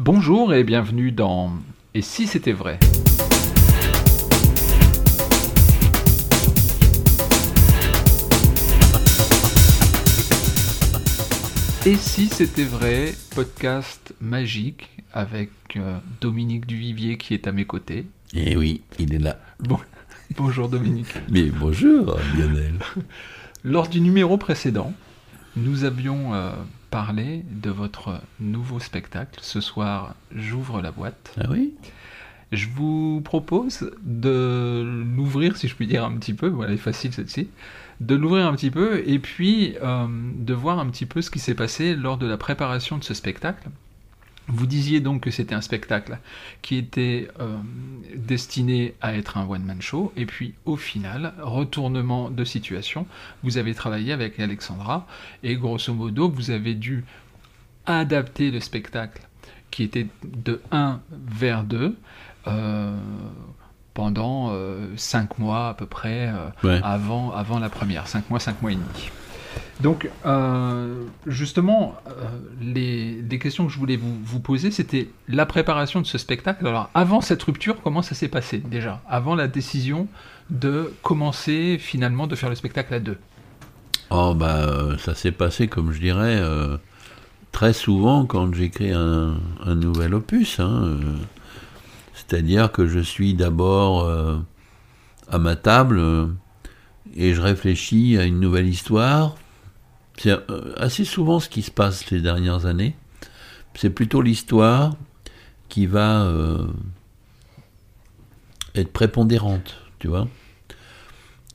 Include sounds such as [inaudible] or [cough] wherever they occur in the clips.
Bonjour et bienvenue dans Et si c'était vrai? Et si c'était vrai, podcast magique avec euh, Dominique Duvivier qui est à mes côtés. Eh oui, il est là. Bon, bonjour Dominique. [laughs] Mais bonjour Lionel. Lors du numéro précédent, nous avions euh, parlé de votre nouveau spectacle. Ce soir, j'ouvre la boîte. Ah oui? Je vous propose de l'ouvrir, si je puis dire, un petit peu. Voilà, elle est facile celle-ci. De l'ouvrir un petit peu et puis euh, de voir un petit peu ce qui s'est passé lors de la préparation de ce spectacle. Vous disiez donc que c'était un spectacle qui était euh, destiné à être un one-man show, et puis au final, retournement de situation, vous avez travaillé avec Alexandra, et grosso modo, vous avez dû adapter le spectacle qui était de 1 vers 2 euh, pendant 5 mois à peu près euh, Ouais. avant, avant la première, 5 mois, 5 mois et demi. Donc, euh, justement, euh, les, questions que je voulais vous, poser, c'était la préparation de ce spectacle. Alors, avant cette rupture, comment ça s'est passé déjà Avant la décision de commencer finalement de faire le spectacle à deux? Oh bah ça s'est passé comme je dirais euh, très souvent quand j'écris un, un nouvel opus. hein, C'est-à-dire que je suis d'abord à ma table et je réfléchis à une nouvelle histoire. C'est euh, assez souvent ce qui se passe les dernières années. C'est plutôt l'histoire qui va euh, être prépondérante, tu vois.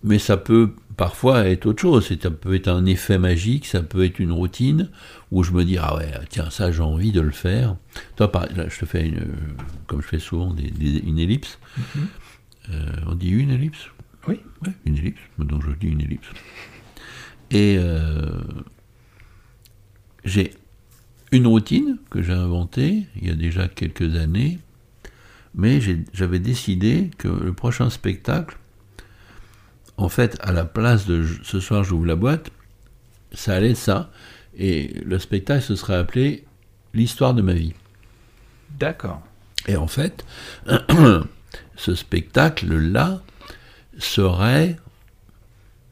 Mais ça peut parfois être autre chose. Ça peut être un effet magique, ça peut être une routine où je me dis ah ouais tiens ça j'ai envie de le faire. Toi par, là, je te fais une, comme je fais souvent des- des- une ellipse. Euh, on dit une ellipse? Oui. Ouais, une ellipse. Donc je dis une ellipse. Et euh, j'ai une routine que j'ai inventée il y a déjà quelques années, mais j'avais décidé que le prochain spectacle, en fait, à la place de ce soir j'ouvre la boîte, ça allait ça. Et le spectacle se serait appelé L'histoire de ma vie. D'accord. Et en fait, [clears throat] ce spectacle-là serait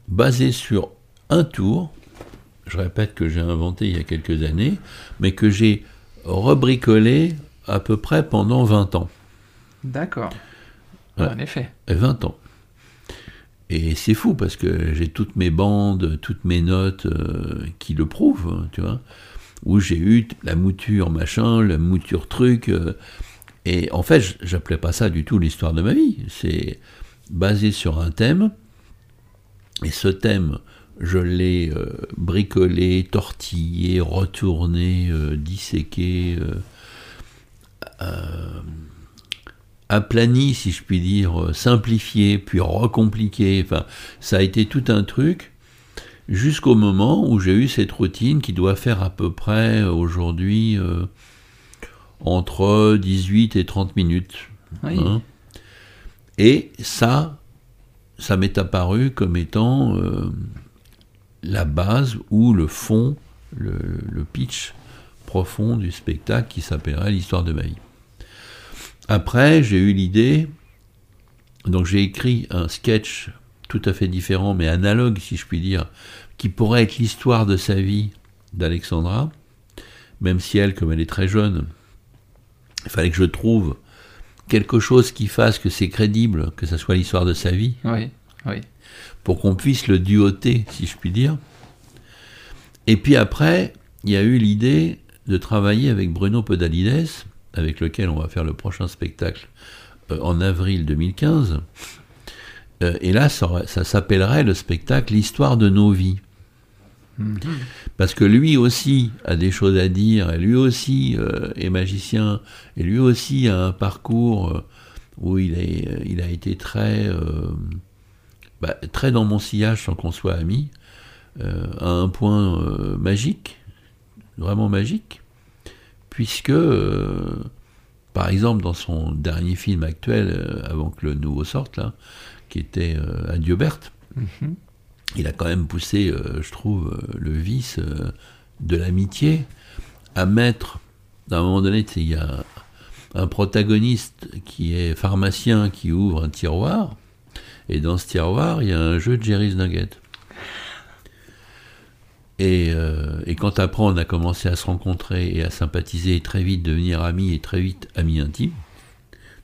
basé sur un tour, je répète que j'ai inventé il y a quelques années, mais que j'ai rebricolé à peu près pendant 20 ans. D'accord. En effet. Et 20 ans. Et c'est fou parce que j'ai toutes mes bandes, toutes mes notes euh, qui le prouvent, hein, tu vois, où j'ai eu la mouture machin, la mouture truc. euh, et en fait, j'appelais pas ça du tout l'histoire de ma vie. C'est basé sur un thème. Et ce thème, je l'ai euh, bricolé, tortillé, retourné, euh, disséqué. euh, aplani, si je puis dire, euh, simplifié, puis recompliqué. Enfin, ça a été tout un truc jusqu'au moment où j'ai eu cette routine qui doit faire à peu près euh, aujourd'hui euh, entre 18 et 30 minutes. Oui. hein. Et ça, ça m'est apparu comme étant euh, la base ou le fond, le, pitch profond du spectacle qui s'appellerait l'histoire de ma vie. Après, j'ai eu l'idée, donc j'ai écrit un sketch tout à fait différent, mais analogue, si je puis dire, qui pourrait être l'histoire de sa vie d'Alexandra, même si elle, comme elle est très jeune, il fallait que je trouve quelque chose qui fasse que c'est crédible, que ça soit l'histoire de sa vie, Oui. Oui. pour qu'on puisse le duoter, si je puis dire. Et puis après, il y a eu l'idée de travailler avec Bruno Podalides, avec lequel on va faire le prochain spectacle euh, en avril 2015. Euh, et là, ça, s'appellerait le spectacle L'histoire de nos vies. Parce que lui aussi a des choses à dire, et lui aussi euh, est magicien, et lui aussi a un parcours euh, où il, est, il a été très, bah, très dans mon sillage sans qu'on soit amis, euh, à un point euh, magique, vraiment magique, puisque, euh, par exemple, dans son dernier film actuel, avant que le nouveau sorte, là, qui était Adieu Berthe, Mhm. il a quand même poussé, je trouve, le vice de l'amitié à mettre à un moment donné, il y a un protagoniste qui est pharmacien qui ouvre un tiroir, et dans ce tiroir, il y a un jeu de Jerry's Nugget. Et, euh, et, quand après on a commencé à se rencontrer et à sympathiser et très vite devenir amis et très vite amis intimes,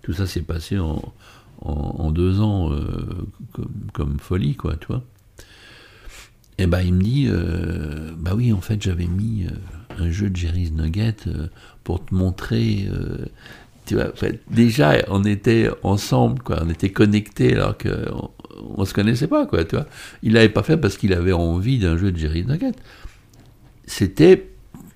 tout ça s'est passé en, en, deux ans euh, comme, comme, folie, quoi, tu vois. Et ben il me dit, euh, bah oui, en fait j'avais mis euh, un jeu de Jerry's Nugget pour te montrer. Tu vois, déjà on était ensemble, quoi, on était connectés alors qu'on on se connaissait pas, quoi, tu vois. Il l'avait pas fait parce qu'il avait envie d'un jeu de Jerry's Nugget. C'était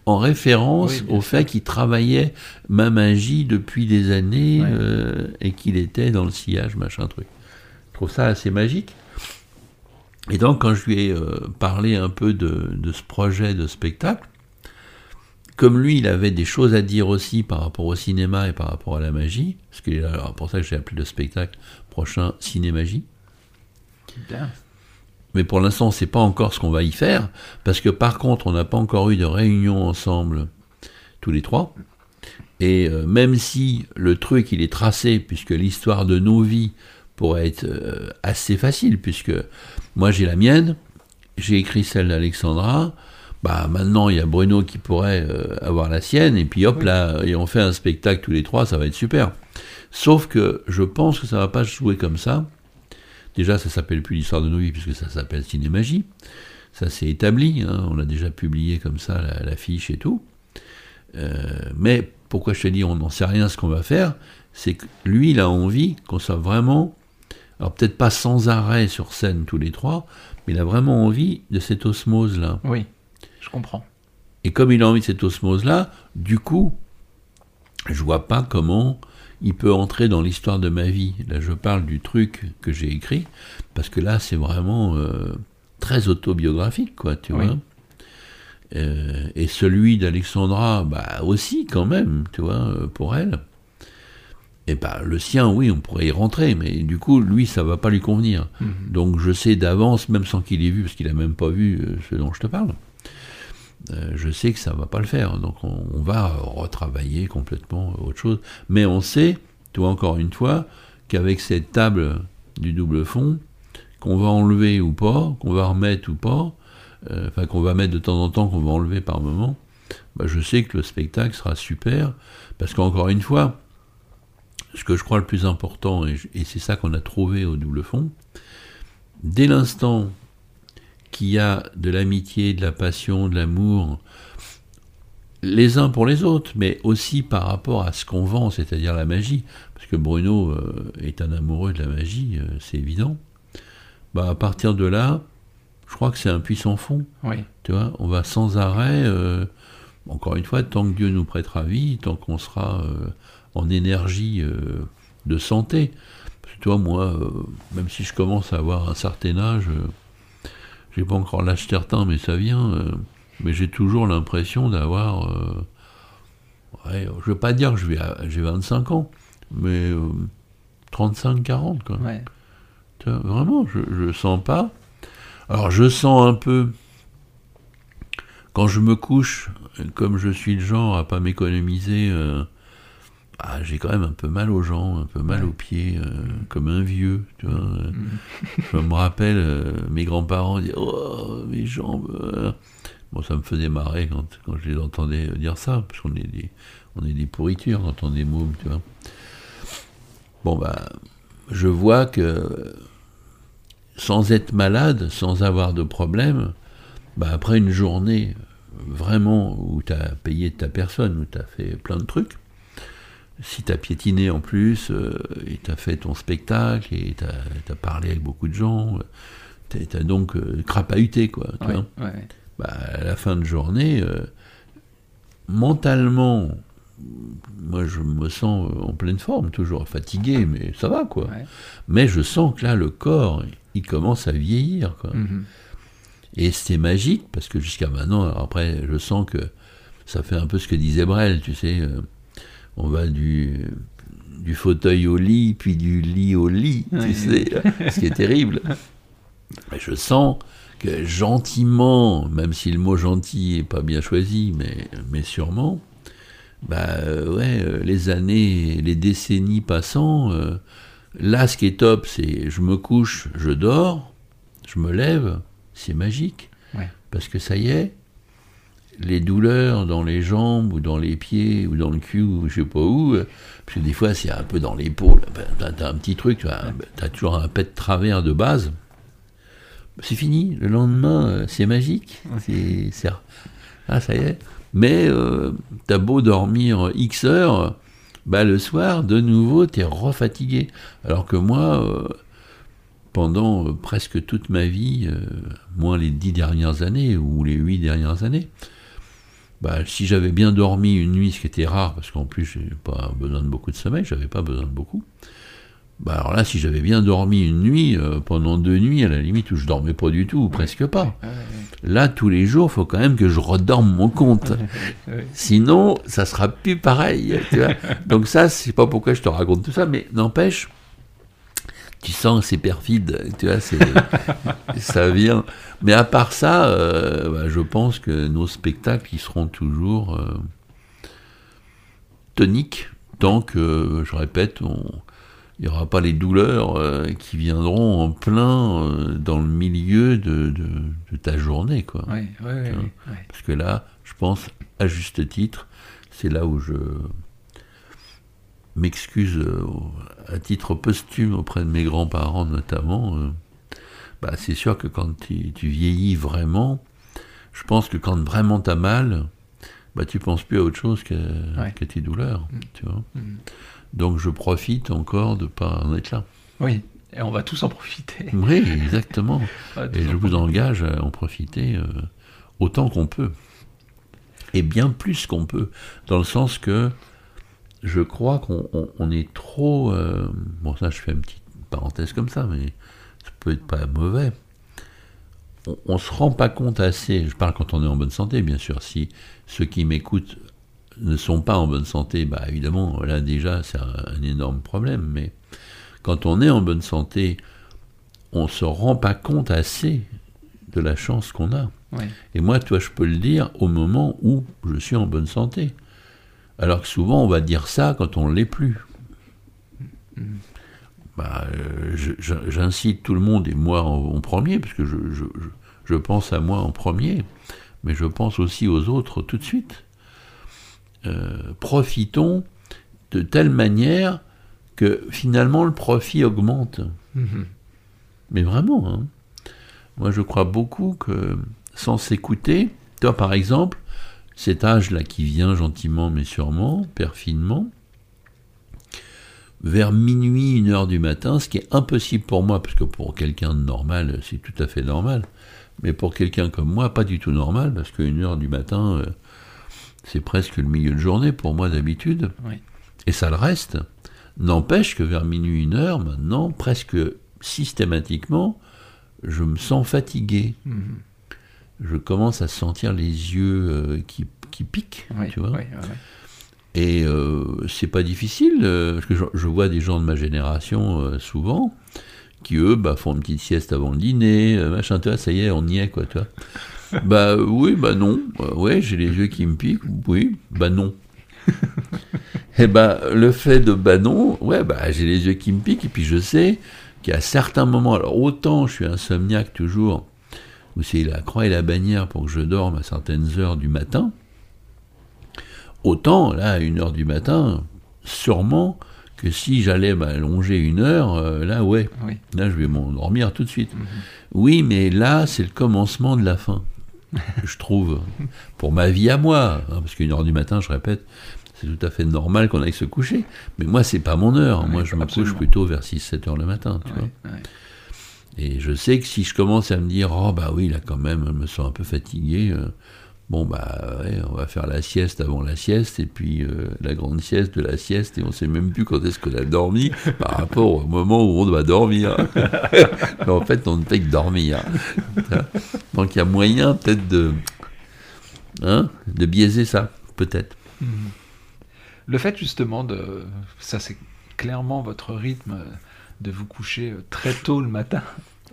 en référence au fait qu'il travaillait ma magie depuis des années euh, et qu'il était dans le sillage, machin truc. Je trouve ça assez magique. Et donc, quand je lui ai euh, parlé un peu de, ce projet de spectacle, comme lui, il avait des choses à dire aussi par rapport au cinéma et par rapport à la magie, parce que pour ça que j'ai appelé le spectacle prochain Cinémagie. Bien. Mais pour l'instant, c'est pas encore ce qu'on va y faire, parce que par contre, on n'a pas encore eu de réunion ensemble, tous les trois. Et euh, même si le truc, il est tracé, puisque l'histoire de nos vies pourrait être euh, assez facile, puisque moi j'ai la mienne, j'ai écrit celle d'Alexandra, bah maintenant il y a Bruno qui pourrait euh, avoir la sienne, et puis hop là, et on fait un spectacle tous les trois, ça va être super. Sauf que je pense que ça va pas se jouer comme ça, Déjà, ça s'appelle plus l'histoire de nos vies, puisque ça s'appelle Cinémagie. Ça s'est établi, hein. on a déjà publié comme ça l'affiche et tout. Euh, mais pourquoi je te dis on n'en sait rien ce qu'on va faire, c'est que lui, il a envie qu'on soit vraiment, alors peut-être pas sans arrêt sur scène tous les trois, mais il a vraiment envie de cette osmose-là. Oui, je comprends. Et comme il a envie de cette osmose-là, du coup, je vois pas comment il peut entrer dans l'histoire de ma vie. Là, je parle du truc que j'ai écrit, parce que là, c'est vraiment euh, très autobiographique, quoi, tu vois. Euh, et celui d'Alexandra, bah aussi, quand même, tu vois, euh, pour elle. Et bah, le sien, oui, on pourrait y rentrer, mais du coup, lui, ça va pas lui convenir. Mhm. Donc, je sais d'avance, même sans qu'il ait vu, parce qu'il a même pas vu ce dont je te parle, je sais que ça ne va pas le faire. Donc on, va retravailler complètement autre chose. Mais on sait, toi encore une fois, qu'avec cette table du double fond, qu'on va enlever ou pas, qu'on va remettre ou pas, euh, enfin qu'on va mettre de temps en temps, qu'on va enlever par moment, bah, je sais que le spectacle sera super, parce qu'encore une fois, ce que je crois le plus important, et c'est ça qu'on a trouvé au double fond, dès l'instant qu'il y a de l'amitié, de la passion, de l'amour, les uns pour les autres, mais aussi par rapport à ce qu'on vend, c'est-à-dire la magie, parce que Bruno euh, est un amoureux de la magie, euh, c'est évident. Bah, à partir de là, je crois que c'est un puissant fond. Oui. Tu vois, on va sans arrêt, euh, encore une fois, tant que Dieu nous prêtera vie, tant qu'on sera en énergie de santé. Parce que toi, moi, même si je commence à avoir un certain âge, j'ai pas encore l'âge certain, mais ça vient. Euh, mais j'ai toujours l'impression d'avoir. Euh, ouais, je veux pas dire que j'ai 25 ans, mais 35, euh, 40, quoi. Vraiment, je, je sens pas. Alors, je sens un peu. Quand je me couche, comme je suis le genre à pas m'économiser ah, j'ai quand même un peu mal aux jambes, un peu mal aux pieds, euh, comme un vieux. Tu vois. Mm. [laughs] Je me rappelle, euh, mes grands-parents disaient Oh, mes jambes. Euh. Bon, ça me faisait marrer quand, quand je les entendais dire ça, parce qu'on est des, on est des pourritures quand on est môme, tu vois. Bon, bah, je vois que sans être malade, sans avoir de problème, bah, après une journée vraiment où tu as payé ta personne, où tu as fait plein de trucs, si tu as piétiné en plus, euh, et tu as fait ton spectacle, et tu as, parlé avec beaucoup de gens, tu as, donc euh, crapahuté, quoi. Bah, à la fin de journée, euh, mentalement, moi je me sens en pleine forme, toujours fatigué, mais ça va, quoi. Mais je sens que là, le corps, il commence à vieillir, quoi. Mm-hmm. Et c'est magique, parce que jusqu'à maintenant, après, je sens que ça fait un peu ce que disait Brel, tu sais on va du, du fauteuil au lit, puis du lit au lit, tu sais, ce qui est terrible. Mais je sens que gentiment, même si le mot gentil n'est pas bien choisi, mais, mais sûrement, bah euh, ouais, euh, les années, les décennies passant, euh, là, ce qui est top, c'est je me couche, je dors, je me lève, c'est magique. Ouais. Parce que ça y est, les douleurs dans les jambes ou dans les pieds ou dans le cul ou je sais pas où, euh, parce que des fois c'est un peu dans l'épaule, ben, t'as, un petit truc, as, t'as toujours un pet de travers de base. C'est fini, le lendemain, euh, c'est magique. C'est, ah, ça y est. Mais euh, t'as beau dormir X heures, bah, le soir, de nouveau, t'es refatigué. Alors que moi, euh, pendant euh, presque toute ma vie, euh, moins les dix dernières années ou les huit dernières années, bah, si j'avais bien dormi une nuit, ce qui était rare, parce qu'en plus j'ai pas besoin de beaucoup de sommeil, j'avais pas besoin de beaucoup. Bah alors là, si j'avais bien dormi une nuit, euh, pendant deux nuits, à la limite où je dormais pas du tout, ou presque pas. Là, tous les jours, faut quand même que je redorme mon compte. [laughs] Sinon, ça sera plus pareil. Tu vois [laughs] Donc ça, c'est pas pourquoi je te raconte tout ça, mais n'empêche, tu sens que c'est perfide. Tu vois, [laughs] ça vient. Mais à part ça, euh, bah, je pense que nos spectacles, ils seront toujours euh, toniques tant que, je répète, il n'y aura pas les douleurs euh, qui viendront en plein dans le milieu de, de, de ta journée, quoi. Vois. ouais, ouais. Parce que là, je pense, à juste titre, c'est là où je m'excuse euh, à titre posthume auprès de mes grands-parents notamment. euh, bah, c'est sûr que quand tu, tu vieillis vraiment, je pense que quand vraiment t'as mal, bah, tu penses plus à autre chose que, Ouais. tes douleurs. Tu vois Mm. Donc je profite encore de pas en être là. Oui, et on va tous en profiter. [laughs] Oui, exactement. [laughs] Et je vous engage à en profiter euh, autant qu'on peut. Et bien plus qu'on peut. Dans le sens que je crois qu'on on- on est trop... euh, bon, ça, je fais une petite parenthèse comme ça, mais ça peut être pas mauvais. On, on se rend pas compte assez, je parle quand on est en bonne santé, bien sûr. Si ceux qui m'écoutent ne sont pas en bonne santé, bah évidemment, là déjà, c'est un, un énorme problème. Mais quand on est en bonne santé, on se rend pas compte assez de la chance qu'on a. Ouais. Et moi, toi, je peux le dire au moment où je suis en bonne santé. Alors que souvent, on va dire ça quand on ne l'est plus. Bah, euh, J'incite tout le monde, et moi en, en premier, parce que je, je- je- je pense à moi en premier, mais je pense aussi aux autres tout de suite. Euh, profitons de telle manière que finalement le profit augmente. Mhm. Mais vraiment, hein. moi je crois beaucoup que sans s'écouter, toi par exemple, cet âge-là qui vient gentiment mais sûrement, perfidement, vers minuit, une heure du matin, ce qui est impossible pour moi, parce que pour quelqu'un de normal, c'est tout à fait normal, mais pour quelqu'un comme moi, pas du tout normal, parce qu'une heure du matin, euh, c'est presque le milieu de journée pour moi d'habitude, Oui. et ça le reste. N'empêche que vers minuit, une heure, maintenant, presque systématiquement, je me sens fatigué. Mhm. Je commence à sentir les yeux euh, qui, qui piquent, Oui, tu vois. oui. Et euh, c'est pas difficile, euh, parce que je, je vois des gens de ma génération souvent, qui eux bah, font une petite sieste avant le dîner, machin, tu vois, ça y est, on y est, quoi, toi. [laughs] bah oui, bah non, Euh, ouais, j'ai les yeux qui me piquent, oui, bah non. [laughs] et bah le fait de bah non, ouais, bah j'ai les yeux qui me piquent, et puis je sais qu'à certains moments, alors autant je suis insomniaque toujours, où c'est la croix et la bannière pour que je dorme à certaines heures du matin, Autant, là, à une heure du matin, sûrement que si j'allais m'allonger une heure, euh, là, ouais, Oui. là, je vais m'endormir tout de suite. Mhm. Oui, mais là, c'est le commencement de la fin, [laughs] je trouve, pour ma vie à moi. hein, parce qu'une heure du matin, je répète, c'est tout à fait normal qu'on aille se coucher. Mais moi, c'est pas mon heure. Moi, je me couche plutôt vers 6-7 heures le matin, tu vois. Et je sais que si je commence à me dire, oh bah oui, là quand même, je me sens un peu fatigué, euh, bon bah ouais, on va faire la sieste avant la sieste, et puis euh, la grande sieste de la sieste, et on sait même plus quand est-ce qu'on a dormi [laughs] par rapport au moment où on doit dormir. [laughs] Mais en fait, on ne fait que dormir. [laughs] Donc il y a moyen peut-être de, hein, de biaiser ça, peut-être. Mhm. Le fait justement de... Ça c'est clairement votre rythme de vous coucher euh, très tôt le matin.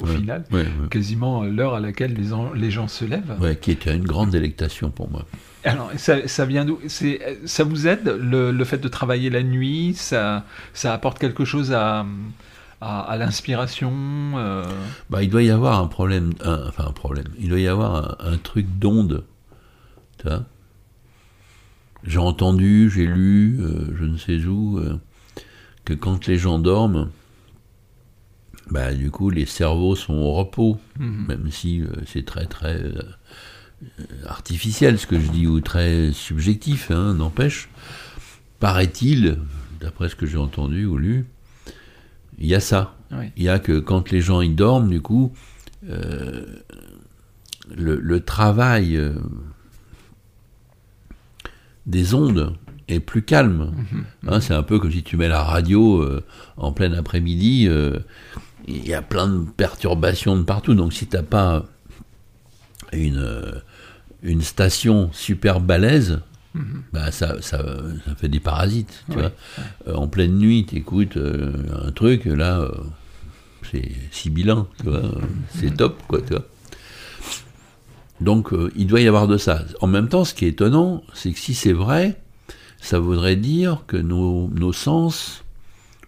au final, quasiment l'heure à laquelle les, les gens se lèvent. Ouais, qui était une grande délectation pour moi. Alors, ça, ça vient d'où? Ça vous aide, le, le, fait de travailler la nuit? Ça, ça apporte quelque chose à, à, l'inspiration euh? bah, Il doit y avoir un problème, enfin un problème, il doit y avoir un, truc d'onde. J'ai entendu, j'ai lu, euh, je ne sais où, euh, que quand les gens dorment, bah, du coup, les cerveaux sont au repos, mhm. même si c'est très très artificiel ce que je dis, ou très subjectif, hein, n'empêche. Paraît-il, d'après ce que j'ai entendu ou lu, il y a ça. Il y a que quand les gens y dorment, du coup, euh, le, travail euh, des ondes est plus calme. Mhm. Hein, c'est un peu comme si tu mets la radio euh, en plein après-midi. il y a plein de perturbations de partout. Donc si tu n'as pas une, une station super balèze. Bah, ça, ça, ça, fait des parasites. Tu vois. Euh, en pleine nuit, tu écoutes euh, un truc, là, euh, c'est sibilant, tu vois, c'est top, quoi, tu vois. Donc, il doit y avoir de ça. En même temps, ce qui est étonnant, c'est que si c'est vrai, ça voudrait dire que nos, nos sens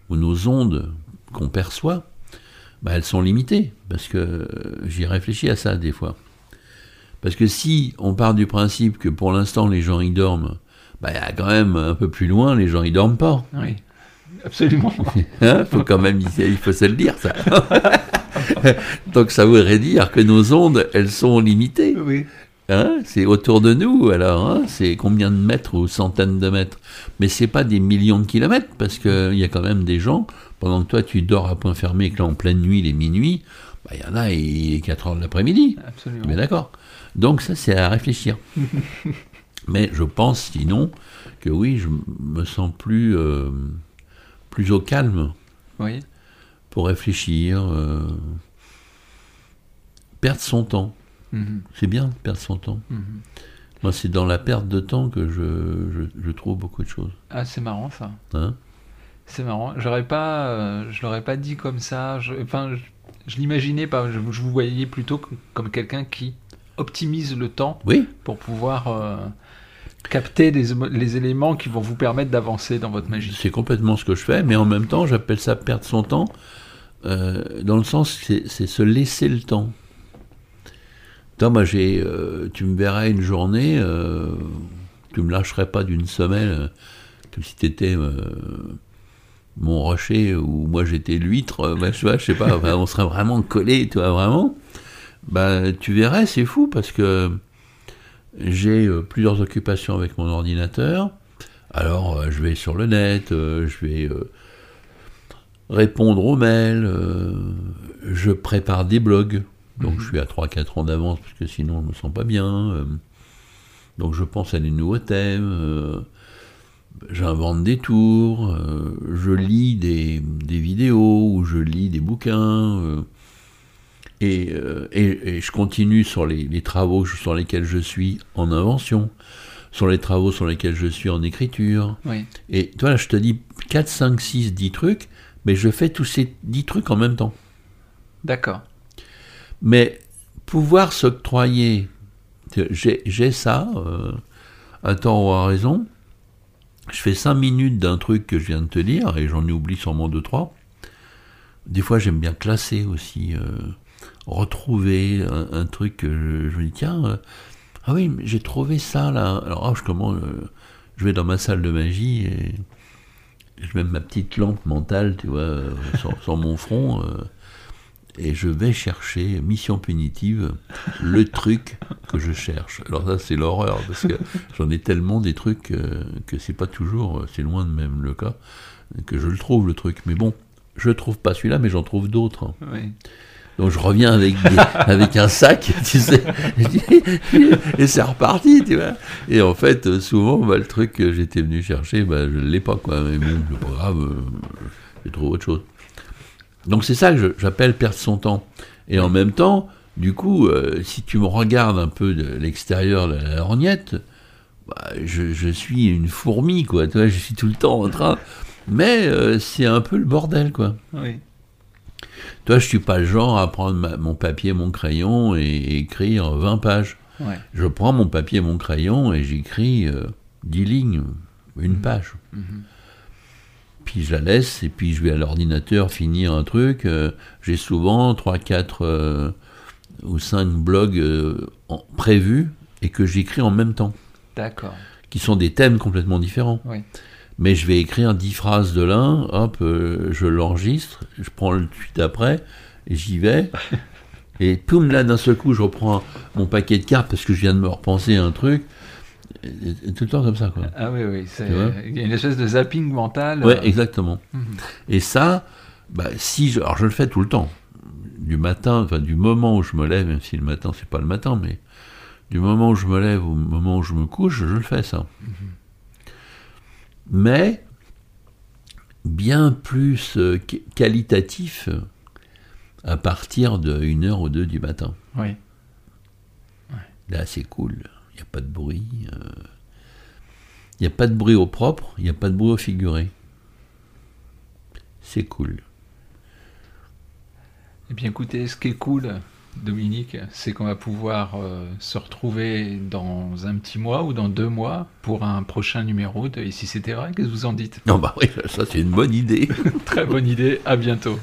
ou nos ondes qu'on perçoit, bah, elles sont limitées. Parce que j'y réfléchis à ça des fois. Parce que si on part du principe que pour l'instant les gens y dorment, bah, quand même un peu plus loin, les gens y dorment pas. Oui, absolument. [laughs] hein faut quand même, il faut se le dire ça. [laughs] Donc ça voudrait dire que nos ondes, elles sont limitées. Oui. Hein c'est autour de nous, alors, hein c'est combien de mètres ou centaines de mètres Mais c'est pas des millions de kilomètres, parce qu'il y a quand même des gens, pendant que toi tu dors à point fermé, que là en pleine nuit, les minuit, bah, il y en a, il est 4 heures de l'après-midi. Absolument. Mais d'accord. Donc ça, c'est à réfléchir. [laughs] Mais je pense sinon que oui, je me sens plus, euh, plus au calme oui. pour réfléchir, euh, perdre son temps. Mhm. C'est bien de perdre son temps. Mhm. Moi, c'est dans la perte de temps que je, je, trouve beaucoup de choses. Ah, c'est marrant ça. Hein? C'est marrant. J'aurais pas, euh, je l'aurais pas dit comme ça. Je, enfin, je, l'imaginais pas. Je, je, vous voyais plutôt comme quelqu'un qui optimise le temps oui. pour pouvoir euh, capter les, éléments qui vont vous permettre d'avancer dans votre magie. C'est complètement ce que je fais, mais en même temps, j'appelle ça perdre son temps, euh, dans le sens, c'est se laisser le temps. Moi, j'ai, euh, tu me verrais une journée, tu me lâcherais pas d'une semaine, comme si tu étais mon rocher ou moi j'étais l'huître, je sais pas, on serait vraiment collés, tu vois, vraiment bah, tu verrais, c'est fou parce que j'ai euh, plusieurs occupations avec mon ordinateur. Alors, euh, je vais sur le net, euh, je vais répondre aux mails, je prépare des blogs. Donc, mhm. je suis à 3-4 ans d'avance parce que sinon, je ne me sens pas bien. donc, je pense à des nouveaux thèmes. J'invente des tours, je lis des, des, vidéos ou je lis des bouquins. Euh, et, et, je continue sur les, travaux sur lesquels je suis en invention, sur les travaux sur lesquels je suis en écriture. Et toi, là, je te dis 4, 5, 6, 10 trucs, mais je fais tous ces 10 trucs en même temps. D'accord. Mais pouvoir s'octroyer, j'ai ça, euh, temps ou à raison, je fais 5 minutes d'un truc que je viens de te dire, et j'en oublie sûrement 2-3. Des fois, j'aime bien classer aussi. Euh, retrouver un, truc que je, me dis, tiens, euh, ah oui, j'ai trouvé ça là. Alors, ah, je, comment, euh, je vais dans ma salle de magie et je mets ma petite lampe mentale, tu vois, sur, mon front. Et je vais chercher, mission punitive, le [laughs] truc que je cherche. Alors ça, c'est l'horreur, parce que j'en ai tellement des trucs que c'est pas toujours, c'est loin de même le cas, que je le trouve, le truc. Mais bon, je trouve pas celui-là, mais j'en trouve d'autres. Oui. Donc je reviens avec, [laughs] avec un sac, tu sais, [laughs] et c'est reparti, tu vois. Et en fait, souvent, bah, le truc que j'étais venu chercher, bah, je ne l'ai pas, quoi. Mais bon, c'est pas grave, euh, j'ai trouvé autre chose. Donc c'est ça que j'appelle perdre son temps. Et en même temps, du coup, euh, si tu me regardes un peu de l'extérieur de la lorgnette, bah, je, je, suis une fourmi, quoi. Tu vois, je suis tout le temps en train. Mais euh, c'est un peu le bordel, quoi. Oui. Toi, je suis pas le genre à prendre ma- mon papier, mon crayon et écrire 20 pages. Ouais. Je prends mon papier, mon crayon et j'écris euh, 10 lignes, une page. Mhm. Puis je la laisse et puis je vais à l'ordinateur finir un truc. euh, J'ai souvent 3, 4 ou 5 blogs euh, en- prévus et que j'écris en même temps, D'accord. qui sont des thèmes complètement différents. Oui. Mais je vais écrire 10 phrases de l'un, hop, euh, je l'enregistre, je prends le tweet après et j'y vais. [laughs] Et poum, là d'un seul coup, je reprends mon paquet de cartes parce que je viens de me repenser à un truc. Tout le temps comme ça, quoi. Ah oui, oui. Il y a une espèce de zapping mental. Ouais, euh, exactement. mhm. Et ça, bah, si je, alors je le fais tout le temps. Du matin, enfin du moment où je me lève, même si le matin c'est pas le matin, mais du moment où je me lève au moment où je me couche, je le fais ça. Mais bien plus euh, qu- qualitatif à partir de 1 heure ou deux du matin. Oui. Là, c'est cool. Il n'y a pas de bruit. euh, Il n'y a pas de bruit au propre, il n'y a pas de bruit au figuré. C'est cool. Eh bien, écoutez, ce qui est cool, Dominique, c'est qu'on va pouvoir euh, se retrouver dans un petit mois ou dans deux mois pour un prochain numéro de Ici c'était vrai? Qu'est-ce que vous en dites? Non, bah oui, ça c'est une bonne idée. [laughs] Très bonne idée. À bientôt.